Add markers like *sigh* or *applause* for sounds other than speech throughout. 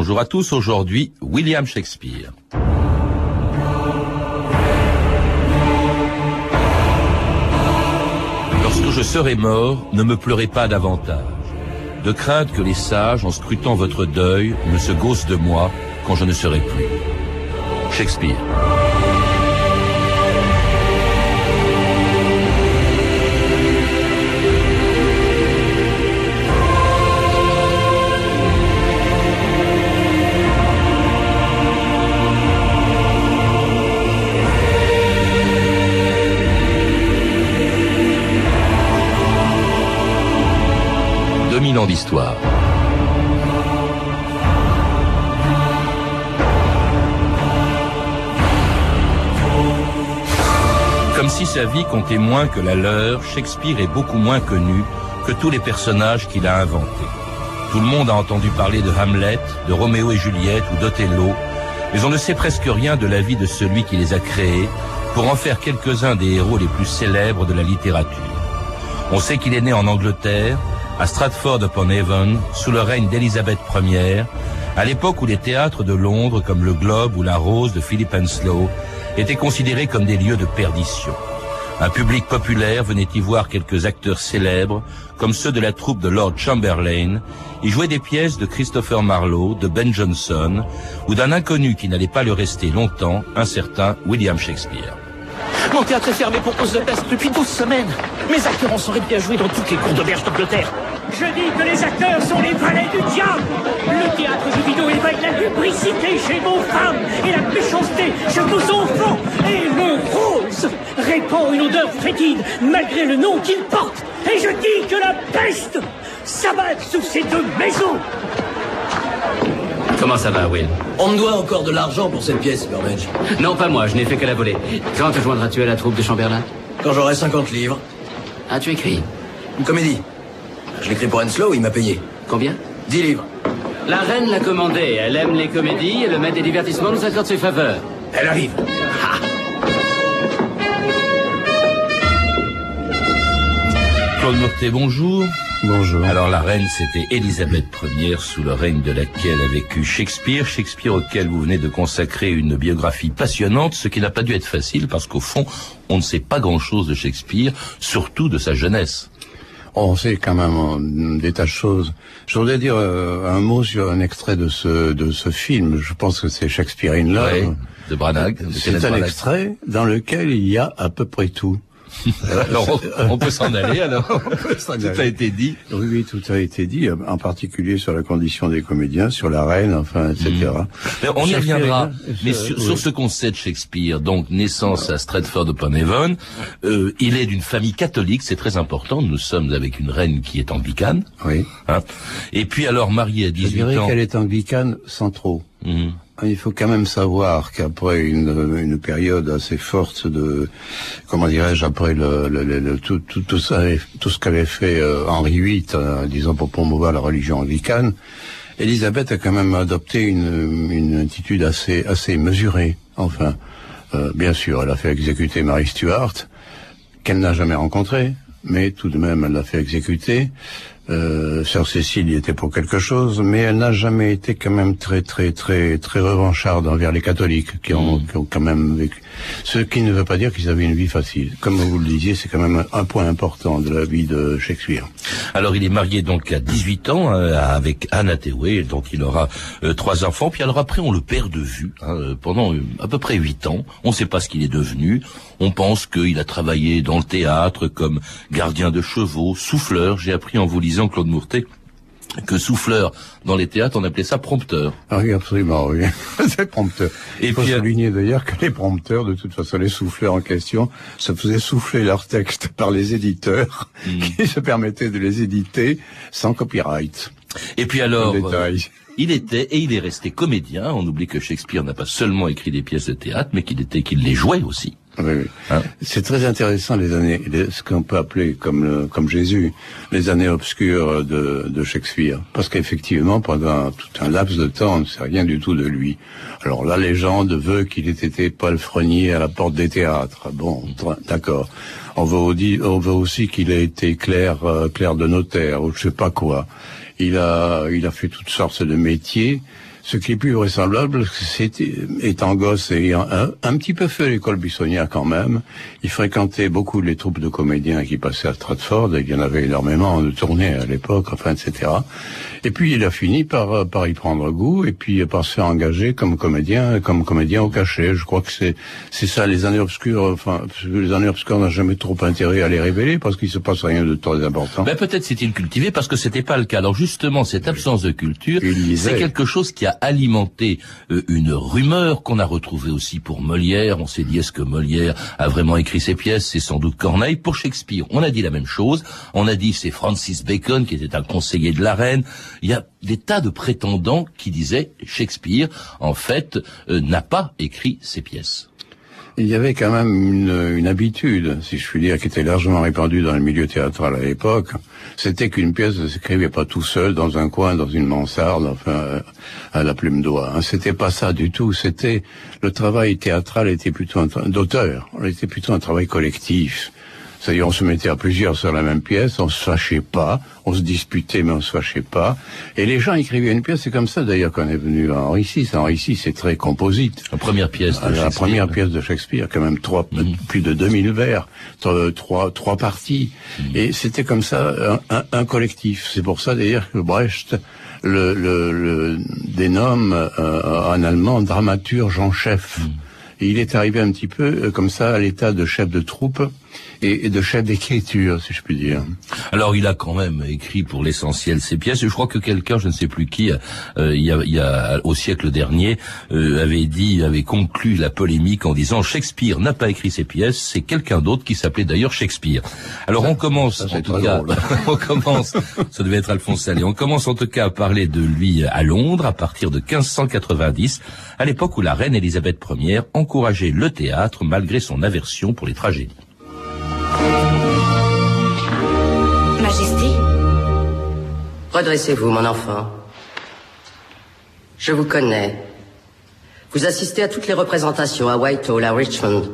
bonjour à tous. Aujourd'hui, William Shakespeare. Lorsque je serai mort, ne me pleurez pas davantage, de crainte que les sages, en scrutant votre deuil, ne se gaussent de moi quand je ne serai plus. Shakespeare. D'histoire. Comme si sa vie comptait moins que la leur, Shakespeare est beaucoup moins connu que tous les personnages qu'il a inventés. Tout le monde a entendu parler de Hamlet, de Roméo et Juliette ou d'Othello, mais on ne sait presque rien de la vie de celui qui les a créés pour en faire quelques-uns des héros les plus célèbres de la littérature. On sait qu'il est né en Angleterre, à Stratford-upon-Avon, sous le règne d'Élisabeth Ier, à l'époque où les théâtres de Londres, comme le Globe ou la Rose de Philip Henslow, étaient considérés comme des lieux de perdition. Un public populaire venait y voir quelques acteurs célèbres, comme ceux de la troupe de Lord Chamberlain, y jouer des pièces de Christopher Marlowe, de Ben Jonson, ou d'un inconnu qui n'allait pas le rester longtemps, un certain William Shakespeare. Mon théâtre est fermé pour cause de peste depuis 12 semaines. Mes acteurs en seraient bien joués dans toutes les cours d'auberge d'Angleterre. Je dis que les acteurs sont les valets du diable. Le théâtre du vidéo éveille la lubricité chez vos femmes et la méchanceté chez vos enfants. Et le rose répand une odeur fétide malgré le nom qu'il porte. Et je dis que la peste s'abatte sous ces deux maisons. Comment ça va, Will? On me doit encore de l'argent pour cette pièce, Burbage. Non, pas moi, je n'ai fait que la voler. Quand te joindras-tu à la troupe de Chamberlain? Quand j'aurai 50 livres. Ah, tu écris Une comédie. Je l'écris pour Henslow, il m'a payé. Combien? 10 livres. La reine l'a commandé. Elle aime les comédies et le maître des divertissements nous accorde ses faveurs. Elle arrive. Claude Mortet, bonjour. Bonjour. Alors la reine, c'était Élisabeth Ier, sous le règne de laquelle a vécu Shakespeare. Shakespeare auquel vous venez de consacrer une biographie passionnante, ce qui n'a pas dû être facile parce qu'au fond, on ne sait pas grand-chose de Shakespeare, surtout de sa jeunesse. On sait quand même des tas de choses. Je voudrais dire euh, un mot sur un extrait de ce de ce film. Je pense que c'est Shakespeare in Love. Ouais, de Branagh. C'est un Branagh. extrait dans lequel il y a à peu près tout. *laughs* Alors, on, on peut s'en aller alors. *laughs* Tout a été dit. Oui, oui, tout a été dit, en particulier sur la condition des comédiens, sur la reine, enfin, etc. Mais on y reviendra. in Love, Mais sur, oui. sur ce qu'on sait de Shakespeare, donc naissance à Stratford-upon-Avon, euh, il est d'une famille catholique, c'est très important. Nous sommes avec une reine qui est anglicane. Oui. Hein. Et puis alors mariée à Je 18 dirais ans. qu'elle est anglicane sans trop. Mhm. Il faut quand même savoir qu'après une, une période assez forte de, comment dirais-je, après le, le- le- tout, tout, tout, ça, tout ce qu'avait fait euh, Henri VIII, euh, disons pour promouvoir la religion anglicane, Élisabeth a quand même adopté une, une attitude assez, assez mesurée. Enfin, euh, bien sûr, elle a fait exécuter Marie Stuart, qu'elle n'a jamais rencontrée, mais tout de même, elle l'a fait exécuter. Euh, Sœur Cécile y était pour quelque chose, mais elle n'a jamais été quand même très très très très revancharde envers les catholiques qui ont, qui ont quand même vécu. Ce qui ne veut pas dire qu'ils avaient une vie facile. Comme vous le disiez, c'est quand même un, point important de la vie de Shakespeare. Alors il est marié donc à 18 ans euh, avec Anna Hathaway, donc il aura euh, trois enfants. Puis alors après on le perd de vue hein, euh, pendant à peu près huit ans. On ne sait pas ce qu'il est devenu. On pense qu'il a travaillé dans le théâtre comme gardien de chevaux, souffleur. J'ai appris en vous lisant Claude Mourtet que souffleur dans les théâtres on appelait ça prompteur. Ah oui, absolument, oui. *laughs* c'est prompteur. Et Il faut puis, euh, souligner d'ailleurs que les prompteurs, de toute façon, les souffleurs en question, se faisaient souffler leurs textes *laughs* par les éditeurs, Hmm. qui se permettaient de les éditer sans copyright. Et puis alors, euh, il était et il est resté comédien. On oublie que Shakespeare n'a pas seulement écrit des pièces de théâtre, mais qu'il était qu'il les jouait aussi. Oui, oui. Hein C'est très intéressant les années, les- ce qu'on peut appeler comme le- comme Jésus, les années obscures de, de Shakespeare, parce qu'effectivement pendant tout un laps de temps, on ne sait rien du tout de lui. Alors la légende veut qu'il ait été palefrenier à la porte des théâtres. Bon, d'accord. On veut, aussi- on veut aussi qu'il ait été clerc, euh, clerc de notaire ou je sais pas quoi. Il a, il a fait toutes sortes de métiers. Ce qui est plus vraisemblable, c'est étant gosse et ayant un, un petit peu fait l'école buissonnière quand même, il fréquentait beaucoup les troupes de comédiens qui passaient à Stratford, et il y en avait énormément de tournées à l'époque, enfin, etc. Et puis il a fini par, par y prendre goût, et puis par se faire engager comme comédien, comme comédien au cachet. Je crois que c'est c'est ça, les années obscures, enfin, les années obscures n'ont jamais trop intérêt à les révéler, parce qu'il se passe rien de très important. Ben peut-être s'est-il cultivé, parce que c'était pas le cas. Alors justement, cette absence de culture, c'est quelque chose qui a alimenté euh, une rumeur qu'on a retrouvée aussi pour Molière. On s'est dit, est-ce que Molière a vraiment écrit ses pièces? C'est sans doute Corneille. Pour Shakespeare, on a dit la même chose. On a dit, c'est Francis Bacon, qui était un conseiller de la reine. Il y a des tas de prétendants qui disaient, Shakespeare, en fait, euh, n'a pas écrit ses pièces il y avait quand même une, habitude, si je puis dire, qui était largement répandue dans le milieu théâtral à l'époque. C'était qu'une pièce ne s'écrivait pas tout seul dans un coin, dans une mansarde, enfin, à la plume d'oie. Hein. C'était pas ça du tout. C'était le travail théâtral était plutôt d'auteur. Était plutôt un travail collectif. C'est-à-dire, on se mettait à plusieurs sur la même pièce, on se fâchait pas, on se disputait, mais on se fâchait pas. Et les gens écrivaient une pièce, c'est comme ça d'ailleurs qu'on est venu à Henri VI. Henri VI, c'est très composite. La première pièce de Shakespeare. La première pièce de Shakespeare, quand même trois, mhm. plus de 2000 vers, trois, trois parties. Mhm. Et c'était comme ça un, un, collectif. C'est pour ça d'ailleurs que Brecht le, le, le dénomme euh, en allemand dramaturge en chef. Mhm. Et il est arrivé un petit peu euh, comme ça à l'état de chef de troupe et, de chef d'écriture, si je puis dire. Alors, il a quand même écrit pour l'essentiel ses pièces. Je crois que quelqu'un, je ne sais plus qui, euh, il, y a, il, y a, au siècle dernier, euh, avait dit, avait conclu la polémique en disant Shakespeare n'a pas écrit ses pièces, c'est quelqu'un d'autre qui s'appelait d'ailleurs Shakespeare. Alors, on commence, en tout cas, *laughs* on commence, ça devait être Alphonse Allais, on commence en tout cas à parler de lui à Londres à partir de 1590, à l'époque où la reine Élisabeth Ier encourageait le théâtre malgré son aversion pour les tragédies. Redressez-vous, mon enfant. Je vous connais. Vous assistez à toutes les représentations à Whitehall, à Richmond.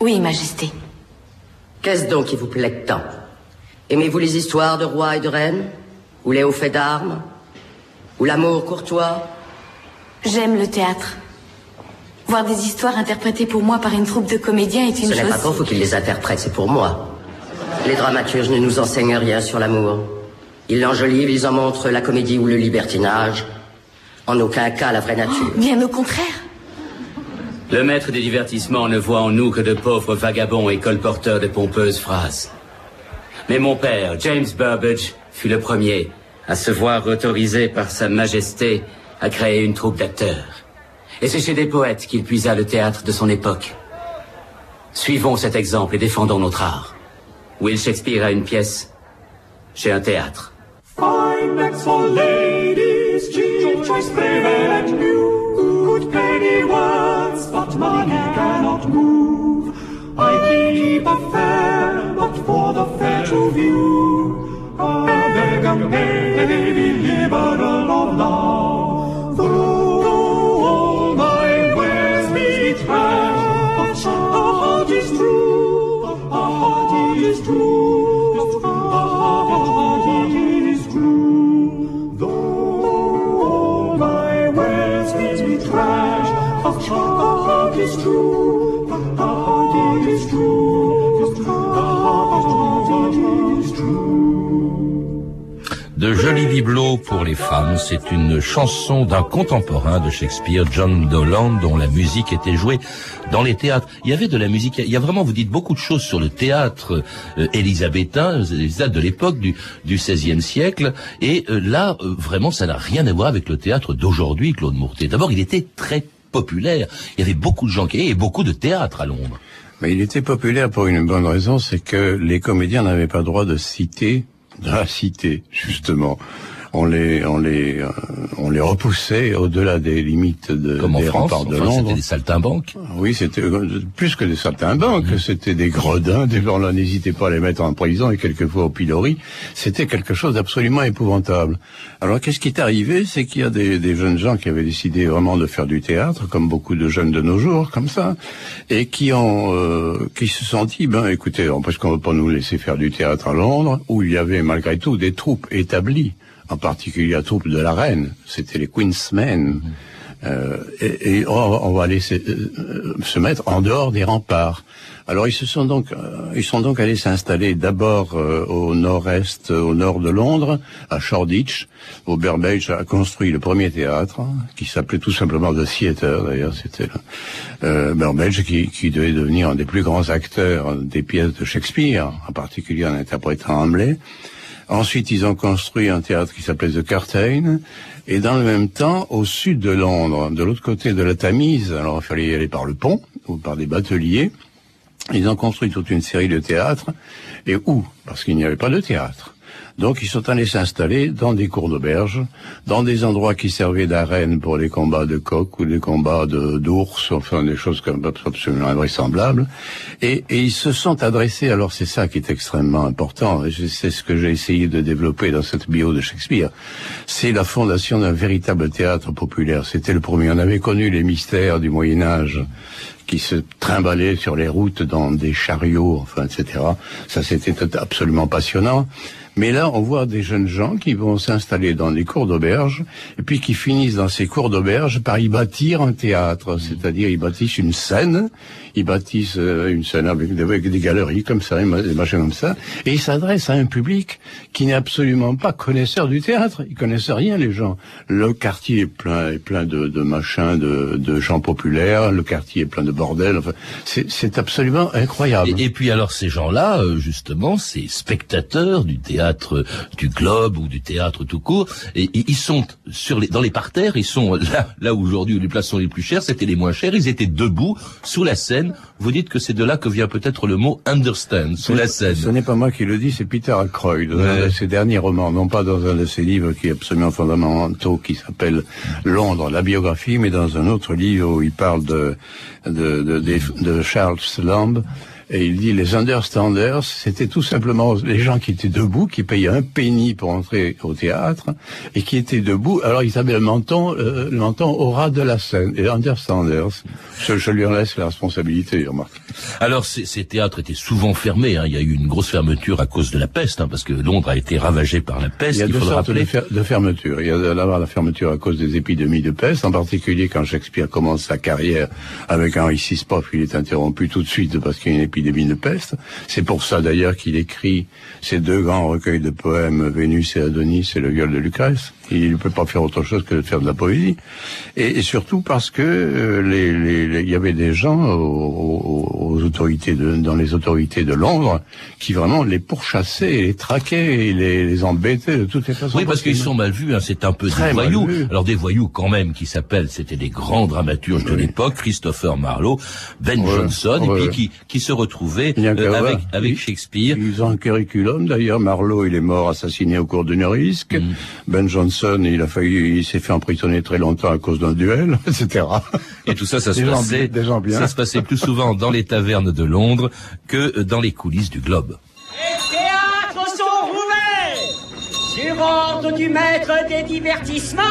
Oui, Majesté. Qu'est-ce donc qui vous plaît tant? Aimez-vous les histoires de rois et de reines? Ou les hauts faits d'armes? Ou l'amour courtois? J'aime le théâtre. Voir des histoires interprétées pour moi par une troupe de comédiens est une chose... Ce n'est pas pour vous qu'ils les interprètent, c'est pour moi. Les dramaturges ne nous enseignent rien sur l'amour. Ils l'enjolivent, ils en montrent la comédie ou le libertinage. En aucun cas la vraie nature. Oh, bien au contraire. Le maître des divertissements ne voit en nous que de pauvres vagabonds et colporteurs de pompeuses phrases. Mais mon père, James Burbage, fut le premier à se voir autorisé par Sa Majesté à créer une troupe d'acteurs. Et c'est chez des poètes qu'il puisa le théâtre de son époque. Suivons cet exemple et défendons notre art. Will Shakespeare a une pièce, j'ai un théâtre. Fine for ladies, choice and new, good penny words, but money cannot move. I keep a fair, but for the fair to view, I beg and baby, liberal of love. Pour les femmes, c'est une chanson d'un contemporain de Shakespeare, John Dolan, dont la musique était jouée dans les théâtres. Il y avait de la musique, il y a vraiment, vous dites beaucoup de choses sur le théâtre euh, élisabétain, de l'époque du, du XVIe siècle, et euh, là, euh, vraiment, ça n'a rien à voir avec le théâtre d'aujourd'hui, Claude Mourtet. D'abord, il était très populaire. Il y avait beaucoup de gens qui et beaucoup de théâtres à Londres. Mais il était populaire pour une bonne raison, c'est que les comédiens n'avaient pas droit de citer *laughs* cité, justement. On les, on les, euh, on les repoussait au-delà des limites de, Comme des remparts de Londres. C'était des saltimbanques. Oui, c'était euh, plus que des saltimbanques. Mmh. C'était des gredins. Des gens là n'hésitaient pas à les mettre en prison et quelquefois au pilori. C'était quelque chose d'absolument épouvantable. Alors, qu'est-ce qui est arrivé? C'est qu'il y a des, des, jeunes gens qui avaient décidé vraiment de faire du théâtre, comme beaucoup de jeunes de nos jours, comme ça, et qui ont, euh, qui se sont dit, ben, écoutez, parce qu'on ne va pas nous laisser faire du théâtre à Londres, où il y avait malgré tout des troupes établies en particulier la troupe de la reine, c'était les Queensmen. Euh, et, et on, va aller se, euh, se, mettre en dehors des remparts. Alors ils se sont donc, euh, ils sont donc allés s'installer d'abord au nord-est, au nord de Londres, à Shoreditch, où Burbage a construit le premier théâtre, qui s'appelait tout simplement The Theatre. D'ailleurs, c'était euh, Burbage qui, qui, devait devenir un des plus grands acteurs des pièces de Shakespeare, en particulier en interprétant Hamlet. Ensuite, ils ont construit un théâtre qui s'appelait The Curtain, et dans le même temps, au sud de Londres, de l'autre côté de la Tamise, alors il fallait y aller par le pont ou par des bateliers, ils ont construit toute une série de théâtres. Et où? Parce qu'il n'y avait pas de théâtre. Donc ils sont allés s'installer dans des cours d'auberge, dans des endroits qui servaient d'arène pour les combats de coqs ou des combats d'ours, enfin des choses comme absolument invraisemblables. Et, et, ils se sont adressés, alors c'est ça qui est extrêmement important, et c'est ce que j'ai essayé de développer dans cette bio de Shakespeare, c'est la fondation d'un véritable théâtre populaire. C'était le premier. On avait connu les mystères du Moyen Âge qui se trimballaient sur les routes dans des chariots, enfin, etc. Ça, c'était absolument passionnant. Mais là, on voit des jeunes gens qui vont s'installer dans des cours d'auberge, et puis qui finissent dans ces cours d'auberge par y bâtir un théâtre, c'est-à-dire ils bâtissent une scène, ils bâtissent euh, une scène avec des, galeries comme ça, des machins comme ça, et ils s'adressent à un public qui n'est absolument pas connaisseur du théâtre. Ils connaissent rien, les gens. Le quartier est plein, est plein de, de machins, de, de, gens populaires. Le quartier est plein de bordel. Enfin, c'est absolument incroyable. Et, et, puis alors ces gens-là, euh, justement, ces spectateurs du théâtre du Globe ou du théâtre tout court, et, ils sont sur les, dans les parterres. Ils sont *laughs* là, là où aujourd'hui les places sont les plus chères, c'était les moins chères. Ils étaient debout sous la scène vous dites que c'est de là que vient peut-être le mot understand, sous la scène. Ce n'est pas moi qui le dis, c'est Peter Ackroyd, dans un de ses derniers romans, non pas dans un de ses livres qui est absolument fondamental, qui s'appelle Londres, la biographie, mais dans un autre livre où il parle de, de, de, de Charles Lamb, et il dit les understanders, c'était tout simplement les gens qui étaient debout, qui payaient un penny pour entrer au théâtre, et qui étaient debout. Alors ils avaient le menton, euh, le menton au ras de la scène. Et understanders, je, je lui en laisse la responsabilité, remarque. Alors ces, ces, théâtres étaient souvent fermés. Hein. Il y a eu une grosse fermeture à cause de la peste, hein, parce que Londres a été ravagé par la peste. Il y a deux sortes de, de fermetures. Il y a d'abord la fermeture à cause des épidémies de peste, en particulier quand Shakespeare commence sa carrière avec Henri Sispoff, il est interrompu tout de suite parce qu'il y a une épidémie de peste. C'est pour ça d'ailleurs qu'il écrit ces deux grands recueils de poèmes, Vénus et Adonis et le viol de Lucrèce. Il ne peut pas faire autre chose que de faire de la poésie. Et, surtout parce que euh, les, il y avait des gens aux, autorités de, dans les autorités de Londres qui vraiment les pourchassaient et les traquaient et les, les embêtaient de toutes les façons. Oui, parce qu'ils sont mal vus. Hein, c'est un peu des voyous. Alors des voyous quand même qui s'appellent, c'était des grands dramaturges de l'époque, Christopher Marlowe, Ben Jonson, et puis qui, qui se retrouvaient euh, avec, avec Shakespeare. Ils ont un curriculum d'ailleurs. Marlowe, il est mort assassiné au cours d'une risque. Mm. Ben Il a failli, il s'est fait emprisonner très longtemps à cause d'un duel, *laughs* etc. Et tout ça, ça se passait, ça se passait plus souvent dans les tavernes de Londres que dans les coulisses du globe. Les théâtres sont ouverts Sur ordre du maître des divertissements,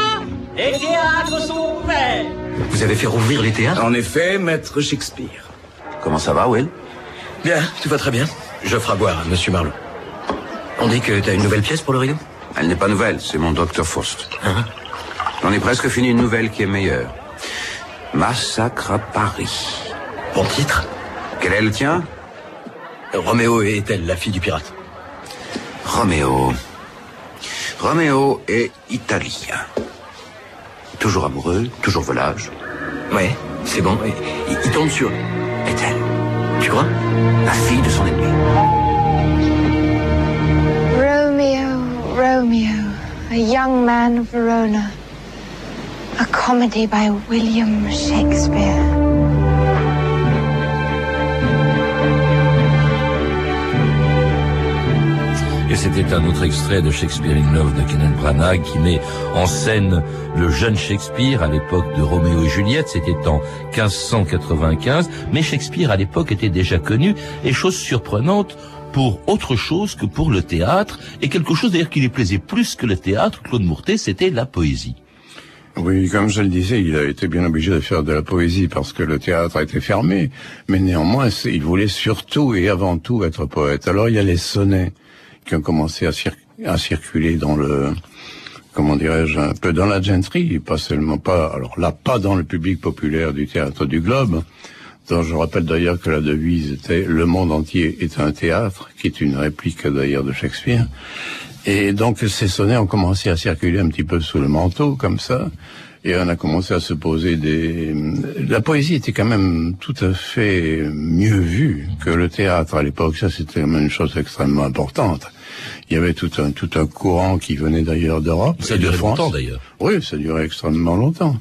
les théâtres sont ouverts Vous avez fait rouvrir les théâtres? En effet, maître Shakespeare. Comment ça va, Will? Bien, tout va très bien. Je ferai boire à Monsieur Marlowe. On dit que t'as une nouvelle pièce pour le rideau? Elle n'est pas nouvelle, c'est mon Dr Faust. Hein? J'en ai presque fini une nouvelle qui est meilleure. Massacre à Paris. Bon titre Quel est le tien? Roméo est-elle la fille du pirate Roméo. Roméo est italien. Toujours amoureux, toujours volage. Ouais, c'est bon. Il, il tombe sur... Est-elle Tu crois? La fille de son ennemi. Romeo, a young man of Verona. A comedy by William Shakespeare. Et c'était un autre extrait de Shakespeare in Love de Kenneth Branagh qui met en scène le jeune Shakespeare à l'époque de Roméo et Juliette, c'était en 1595, mais Shakespeare à l'époque était déjà connu, et chose surprenante, pour autre chose que pour le théâtre, et quelque chose d'ailleurs qui lui plaisait plus que le théâtre, Claude Mourtet, c'était la poésie. Oui, comme je le disais, il a été bien obligé de faire de la poésie parce que le théâtre a été fermé, mais néanmoins, il voulait surtout et avant tout être poète. Alors il y a les sonnets qui ont commencé à, circuler dans le comment dirais-je, un peu dans la gentry, pas seulement pas, alors là, pas dans le public populaire du théâtre du Globe, dont je rappelle d'ailleurs que la devise était Le monde entier est un théâtre, qui est une réplique d'ailleurs de Shakespeare. Et donc ces sonnets ont commencé à circuler un petit peu sous le manteau, comme ça. Et on a commencé à se poser des... La poésie était quand même tout à fait mieux vue que le théâtre à l'époque. Ça, c'était quand même une chose extrêmement importante. Il y avait tout un, tout un courant qui venait d'ailleurs d'Europe. Ça durait longtemps d'ailleurs. Oui, ça durait extrêmement longtemps.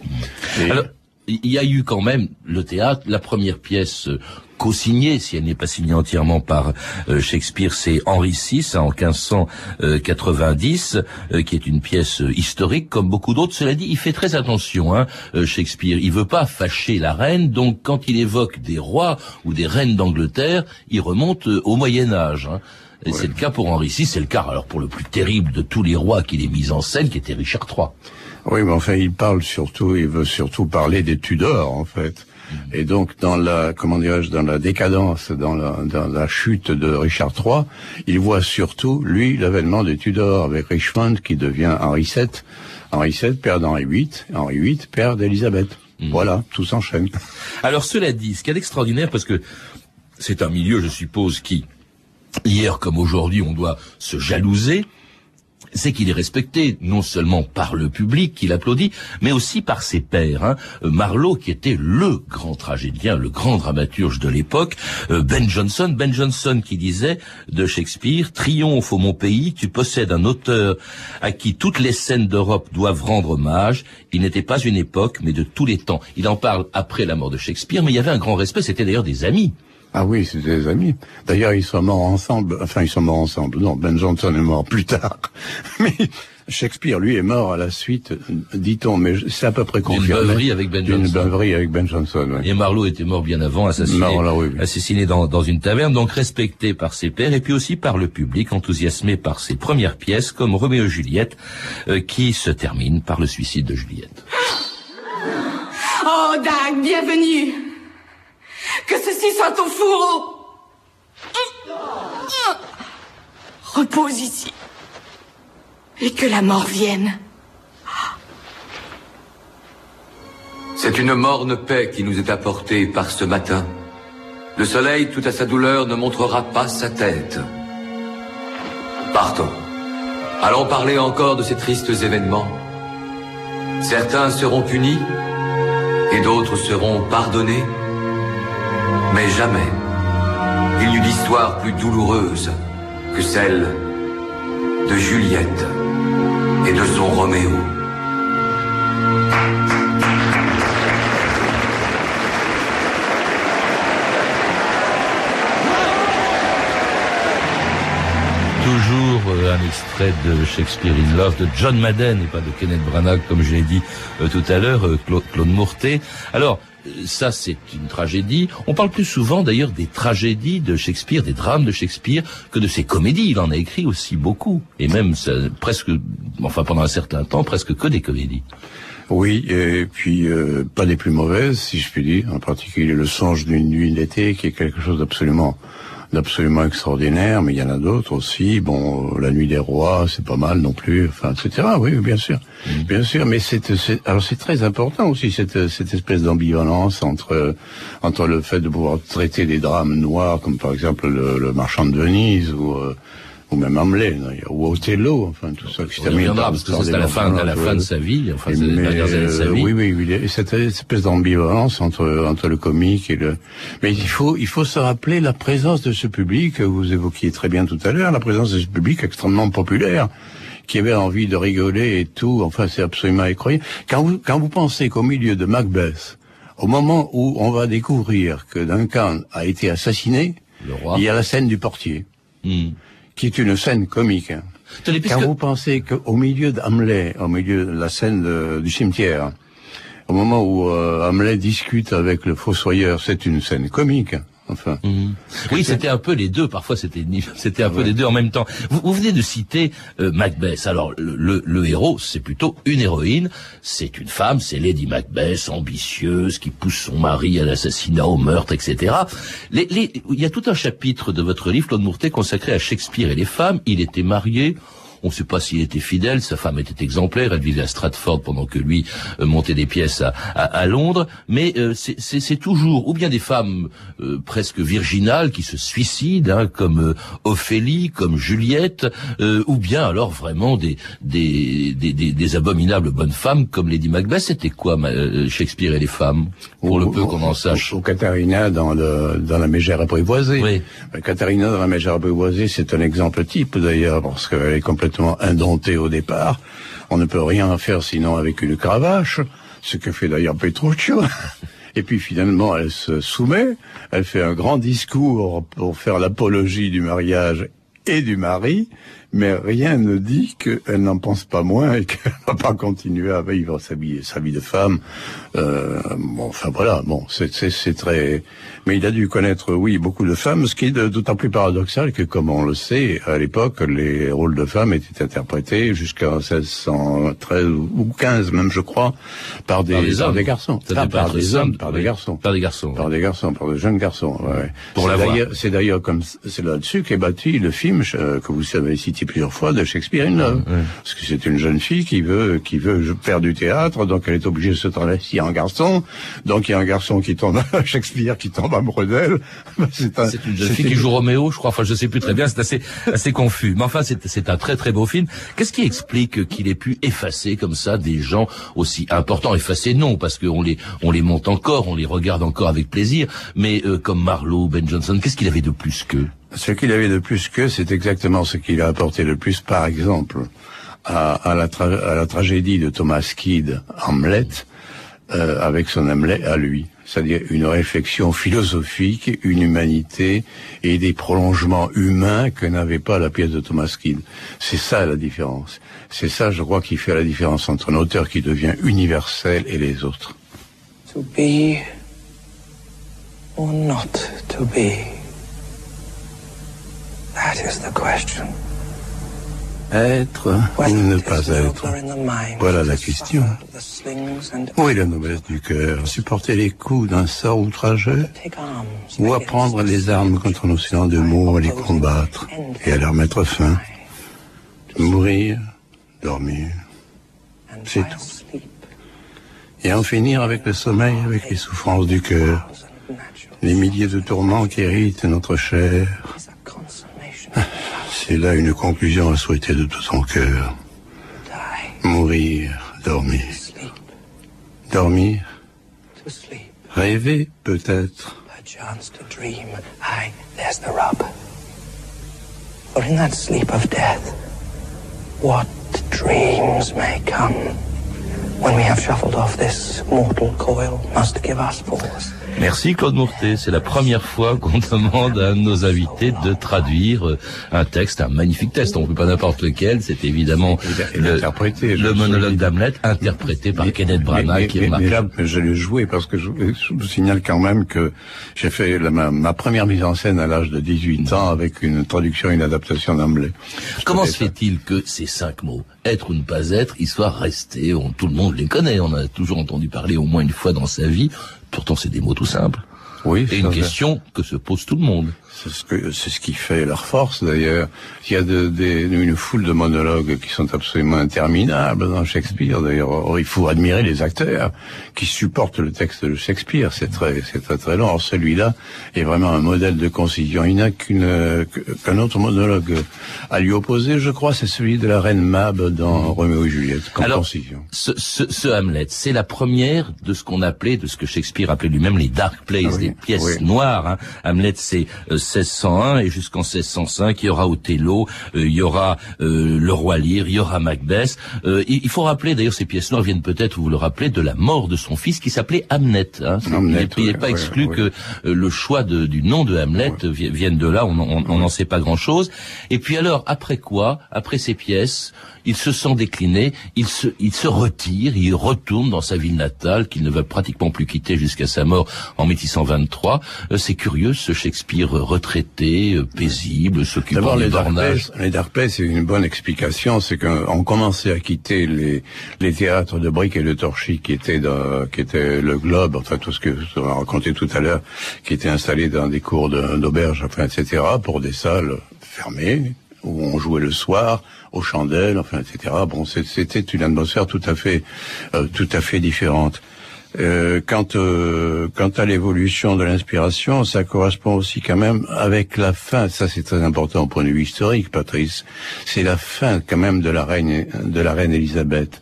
Et- Alors, il y a eu quand même le théâtre, la première pièce euh, co-signée, si elle n'est pas signée entièrement par euh, Shakespeare, c'est Henri VI hein, en 1590, euh, qui est une pièce historique comme beaucoup d'autres. Cela dit, il fait très attention, hein, euh, Shakespeare. Il veut pas fâcher la reine, donc quand il évoque des rois ou des reines d'Angleterre, il remonte au Moyen Âge. hein. Et c'est le cas pour Henri VI, c'est le cas alors pour le plus terrible de tous les rois qu'il ait mis en scène, qui était Richard III. Oui, mais enfin, il parle surtout, il veut surtout parler des Tudors, en fait. Et donc, dans la, comment dirais-je, dans la décadence, dans la, dans la chute de Richard III, il voit surtout, lui, l'avènement des Tudors, avec Richmond, qui devient Henri VII. Henri VII, père d'Henri VIII. Henri VIII, père d'Élisabeth. Voilà, tout s'enchaîne. Alors cela dit, ce qu'il y a d'extraordinaire, parce que c'est un milieu, je suppose, qui, hier comme aujourd'hui, on doit se jalouser, c'est qu'il est respecté non seulement par le public qui l'applaudit, mais aussi par ses pairs. Hein. Euh, Marlowe, qui était le grand tragédien, le grand dramaturge de l'époque, euh, Ben Jonson, Ben Jonson qui disait de Shakespeare, Triomphe ô mon pays, tu possèdes un auteur à qui toutes les scènes d'Europe doivent rendre hommage. Il n'était pas une époque, mais de tous les temps. Il en parle après la mort de Shakespeare, mais il y avait un grand respect, c'était d'ailleurs des amis. Ah oui, c'était des amis. D'ailleurs, ils sont morts ensemble. Enfin, ils sont morts ensemble. Non, Ben Jonson est mort plus tard. *laughs* Mais Shakespeare, lui, est mort à la suite, dit-on, mais c'est à peu près D'une confirmé. beuverie avec Ben D'une Jonson. beuverie avec Ben Jonson, oui. Et Marlowe était mort bien avant, assassiné, oui. assassiné dans, dans une taverne, donc respecté par ses pairs et puis aussi par le public, enthousiasmé par ses premières pièces comme Roméo et Juliette, euh, qui se termine par le suicide de Juliette. Oh, Dag, bienvenue. Que ceci soit ton fourreau. Repose ici. Et que la mort vienne. C'est une morne paix qui nous est apportée par ce matin. Le soleil, tout à sa douleur, ne montrera pas sa tête. Partons. Allons parler encore de ces tristes événements. Certains seront punis et d'autres seront pardonnés. Mais jamais il n'y eut d'histoire plus douloureuse que celle de Juliette et de son Roméo. Toujours euh, un extrait de Shakespeare in Love de John Madden et pas de Kenneth Branagh comme je l'ai dit euh, tout à l'heure, euh, Claude, Claude. Alors, ça c'est une tragédie. On parle plus souvent d'ailleurs des tragédies de Shakespeare, des drames de Shakespeare, que de ses comédies. Il en a écrit aussi beaucoup. Et même presque, enfin pendant un certain temps, presque que des comédies. Oui, et puis euh, pas des plus mauvaises, si je puis dire. En particulier le songe d'une nuit d'été, qui est quelque chose d'absolument d'absolument extraordinaire, mais il y en a d'autres aussi. Bon, euh, la nuit des rois, c'est pas mal non plus, enfin, etc. Oui, bien sûr, bien sûr. Mais c'est, c'est- alors c'est très important aussi cette cette espèce d'ambivalence entre entre le fait de pouvoir traiter des drames noirs, comme par exemple le, le Marchand de Venise ou euh, ou même Hamlet, ou Othello, enfin tout ça qui On y reviendra parce que ça c'est à la fin, à la fin de sa vie, enfin c'est les dernières années de sa vie. Oui, oui, oui, a cette espèce d'ambivalence entre entre le comique et le. Mais il faut il faut se rappeler la présence de ce public que vous évoquiez très bien tout à l'heure, la présence de ce public extrêmement populaire qui avait envie de rigoler et tout. Enfin, c'est absolument incroyable. Quand vous quand vous pensez qu'au milieu de Macbeth, au moment où on va découvrir que Duncan a été assassiné, il y a la scène du portier, qui est une scène comique. Quand vous pensez qu'au milieu d'Hamlet, au milieu de la scène de- du cimetière, au moment où euh, Hamlet discute avec le fossoyeur, c'est une scène comique. Enfin. Oui, c'était un peu les deux. Parfois, c'était c'était un peu Ouais. les deux en même temps. Vous, vous venez de citer euh, Macbeth. Alors, le, le, le héros, c'est plutôt une héroïne. C'est une femme, c'est Lady Macbeth, ambitieuse, qui pousse son mari à l'assassinat, au meurtre, etc. Les, les- il y a tout un chapitre de votre livre, Claude Mourtet, consacré à Shakespeare et les femmes. Il était marié. On ne sait pas s'il était fidèle. Sa femme était exemplaire. Elle vivait à Stratford pendant que lui euh, montait des pièces à, à, Londres. Mais euh, c'est toujours ou bien des femmes euh, presque virginales qui se suicident, hein, comme Ophélie, comme Juliette, ou bien alors vraiment des des, des, des, abominables bonnes femmes comme Lady Macbeth. C'était quoi Shakespeare et les femmes Pour le peu qu'on en sache? Ou, Katharina dans, le, dans la mégère apprivoisée. Oui. Katharina dans la mégère apprivoisée, c'est un exemple type d'ailleurs parce qu'elle est complètement indomptée au départ. On ne peut rien faire sinon avec une cravache, ce que fait d'ailleurs Petruccio. *laughs* Et puis finalement, elle se soumet, elle fait un grand discours pour faire l'apologie du mariage et du mari, mais rien ne dit qu'elle n'en pense pas moins et qu'elle va pas continuer à vivre sa vie, sa vie de femme. Euh, bon, enfin voilà, bon, c'est très. Mais il a dû connaître, oui, beaucoup de femmes, ce qui est d'autant plus paradoxal que, comme on le sait, à l'époque, les rôles de femmes étaient interprétés jusqu'à 1613 ou 15 même, je crois, par des, par des, hommes. des garçons, ah, par des hommes, par des garçons, par des garçons, par des garçons, par de jeunes garçons. Ouais. Pour C'est d'ailleurs comme c'est là-dessus qu'est bâti le film que vous avez cité plusieurs fois de Shakespeare in Love. Parce que c'est une jeune fille qui veut, qui veut faire du théâtre, donc elle est obligée de se travestir en garçon. Donc il y a un garçon qui tombe à *laughs* Shakespeare, qui tombe amoureux d'elle. *laughs* c'est un, une jeune fille qui joue Roméo, je crois. Enfin, je sais plus très bien. C'est assez, assez confus. Mais enfin, c'est un très très beau film. Qu'est-ce qui explique qu'il ait pu effacer comme ça des gens aussi importants? Effacer non, parce qu'on les, on les monte encore, on les regarde encore avec plaisir. Mais euh, comme Marlowe, Ben Jonson, qu'est-ce qu'il avait de plus qu'eux? Ce qu'il avait de plus que, c'est exactement ce qu'il a apporté le plus, par exemple, à, la, tragédie de Thomas Kidd, Hamlet, euh, avec son Hamlet à lui. C'est-à-dire une réflexion philosophique, une humanité et des prolongements humains que n'avait pas la pièce de Thomas Kidd. C'est ça la différence. C'est ça, je crois, qui fait la différence entre un auteur qui devient universel et les autres. To be or not to be. That is the question. Être ou ne pas être? Voilà la question. Où est la noblesse du cœur? Supporter les coups d'un sort outrageux? Ou apprendre les armes contre un océan de mots à les combattre et à leur mettre fin? Mourir, dormir, c'est tout. Et en finir avec le sommeil, avec les souffrances du cœur, les milliers de tourments qui irritent notre chair, c'est là une conclusion à souhaiter de tout son cœur. Mourir, dormir. Dormir. Rêver, peut-être. For in that sleep of death, what dreams may come when we have shuffled off this mortal coil must give us pause. Merci Claude Mourtet. C'est la première fois qu'on *laughs* demande à nos invités de traduire euh, un texte, un magnifique texte. On ne peut pas n'importe lequel. C'est évidemment le, monologue d'Hamlet interprété par Kenneth Branagh. qui est mais je l'ai joué parce que je, vous signale quand même que j'ai fait ma, première mise en scène à l'âge de 18 ans avec une traduction et une adaptation d'Hamlet. Comment se fait-il que ces cinq mots, être ou ne pas être, ils soient restés, tout le monde les connaît, on a toujours entendu parler au moins une fois dans sa vie, Pourtant, c'est des mots tout simples. Oui. Et une question que se pose tout le monde. C'est ce que c'est ce qui fait leur force d'ailleurs. Il y a de, une foule de monologues qui sont absolument interminables dans Shakespeare. D'ailleurs, il faut admirer les acteurs qui supportent le texte de Shakespeare. C'est très c'est très très long. celui-là est vraiment un modèle de concision. Il n'a qu'une qu'un autre monologue à lui opposer, je crois, c'est celui de la reine Mab dans Roméo et Juliette. Comme Alors, concision. Ce, ce, ce Hamlet, c'est la première de ce qu'on appelait, de ce que Shakespeare appelait lui-même les dark plays, ah des pièces noires. Hein. Hamlet, c'est euh, 1601 et jusqu'en 1605, il y aura Othello, euh, il y aura euh, le roi Lear, il y aura Macbeth. Euh, il, faut rappeler, d'ailleurs, ces pièces noires viennent peut-être, vous le rappelez, de la mort de son fils qui s'appelait Hamlet. Hein. il n'est pas exclu que le choix de, du nom de Hamlet vienne de là. On n'en sait pas grand-chose. Et puis alors, après quoi Après ces pièces il se sent décliné, il se, il se retire, il retourne dans sa ville natale qu'il ne va pratiquement plus quitter jusqu'à sa mort en 1623. Euh, c'est curieux, ce Shakespeare retraité, euh, paisible, s'occupant des bornages. Les Dark c'est une bonne explication, c'est qu'on commençait à quitter les, les théâtres de briques et de torchis qui étaient dans, qui étaient le globe, enfin tout ce que je raconté tout à l'heure, qui étaient installés dans des cours d'auberge, enfin etc., pour des salles fermées, où on jouait le soir, aux chandelles, enfin, etc. Bon, c'était une atmosphère tout à fait, euh, tout à fait différente. Euh, quant, euh, à l'évolution de l'inspiration, ça correspond aussi quand même avec la fin. Ça, c'est très important au point de vue historique, Patrice. C'est la fin quand même de la reine de la reine Elisabeth.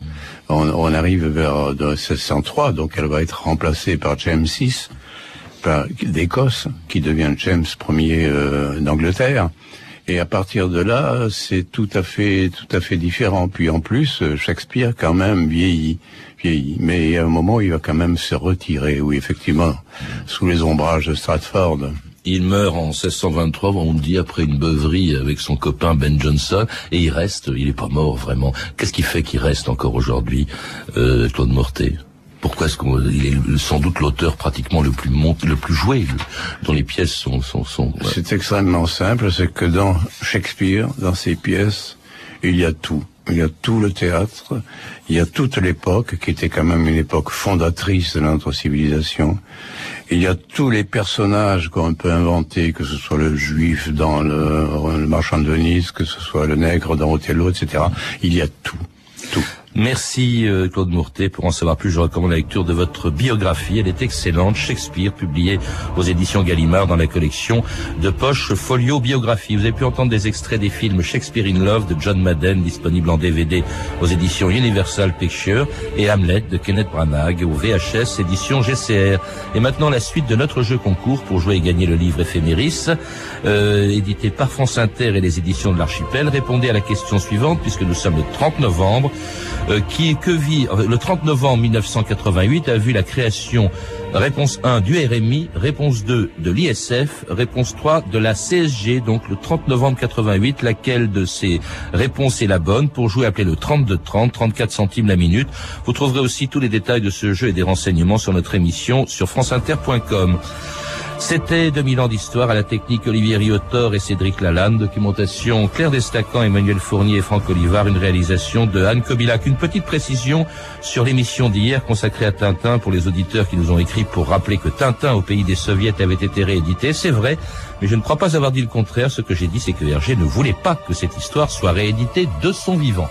On, on arrive vers 1603, donc elle va être remplacée par James VI, d'Écosse, qui devient James Ier euh, d'Angleterre. Et à partir de là, c'est tout à fait, tout à fait différent. Puis en plus, Shakespeare quand même vieillit, vieillit. Mais à un moment, il va quand même se retirer. Oui, effectivement, sous les ombrages de Stratford. Il meurt en 1623, on dit, après une beuverie avec son copain Ben Jonson, et il reste, il est pas mort vraiment. Qu'est-ce qui fait qu'il reste encore aujourd'hui, euh, Claude Mortet pourquoi est-ce qu'il est sans doute l'auteur pratiquement le plus monté, le plus joué, dont les pièces sont... sont, sont C'est extrêmement simple, c'est que dans Shakespeare, dans ses pièces, il y a tout. Il y a tout le théâtre, il y a toute l'époque, qui était quand même une époque fondatrice de notre civilisation. Il y a tous les personnages qu'on peut inventer, que ce soit le juif dans le, le marchand de Venise, que ce soit le nègre dans Othello, etc. Il y a tout. Tout. Merci euh, Claude Mourtet. Pour en savoir plus, je recommande la lecture de votre biographie. Elle est excellente. Shakespeare, publiée aux éditions Gallimard dans la collection de poche Folio Biographie. Vous avez pu entendre des extraits des films Shakespeare in Love de John Madden, disponible en DVD aux éditions Universal Pictures, et Hamlet de Kenneth Branagh au VHS édition GCR. Et maintenant la suite de notre jeu concours pour jouer et gagner le livre éphéméris, euh, édité par France Inter et les éditions de l'Archipel. Répondez à la question suivante, puisque nous sommes le 30 novembre. Euh, qui que vit euh, le 30 novembre 1988 a vu la création réponse 1 du RMI, réponse 2 de l'ISF, réponse 3 de la CSG, donc le 30 novembre 88, laquelle de ces réponses est la bonne? Pour jouer appelez le 32 30, 34 centimes la minute. Vous trouverez aussi tous les détails de ce jeu et des renseignements sur notre émission sur franceinter.com. C'était 2000 ans d'histoire à la technique Olivier Riotor et Cédric Lalanne, documentation Claire Destacan, Emmanuel Fournier et Franck Olivard, une réalisation de Anne Kobilac. Une petite précision sur l'émission d'hier consacrée à Tintin pour les auditeurs qui nous ont écrit pour rappeler que Tintin au pays des soviets avait été réédité. C'est vrai, mais je ne crois pas avoir dit le contraire. Ce que j'ai dit, c'est que Hergé ne voulait pas que cette histoire soit rééditée de son vivant.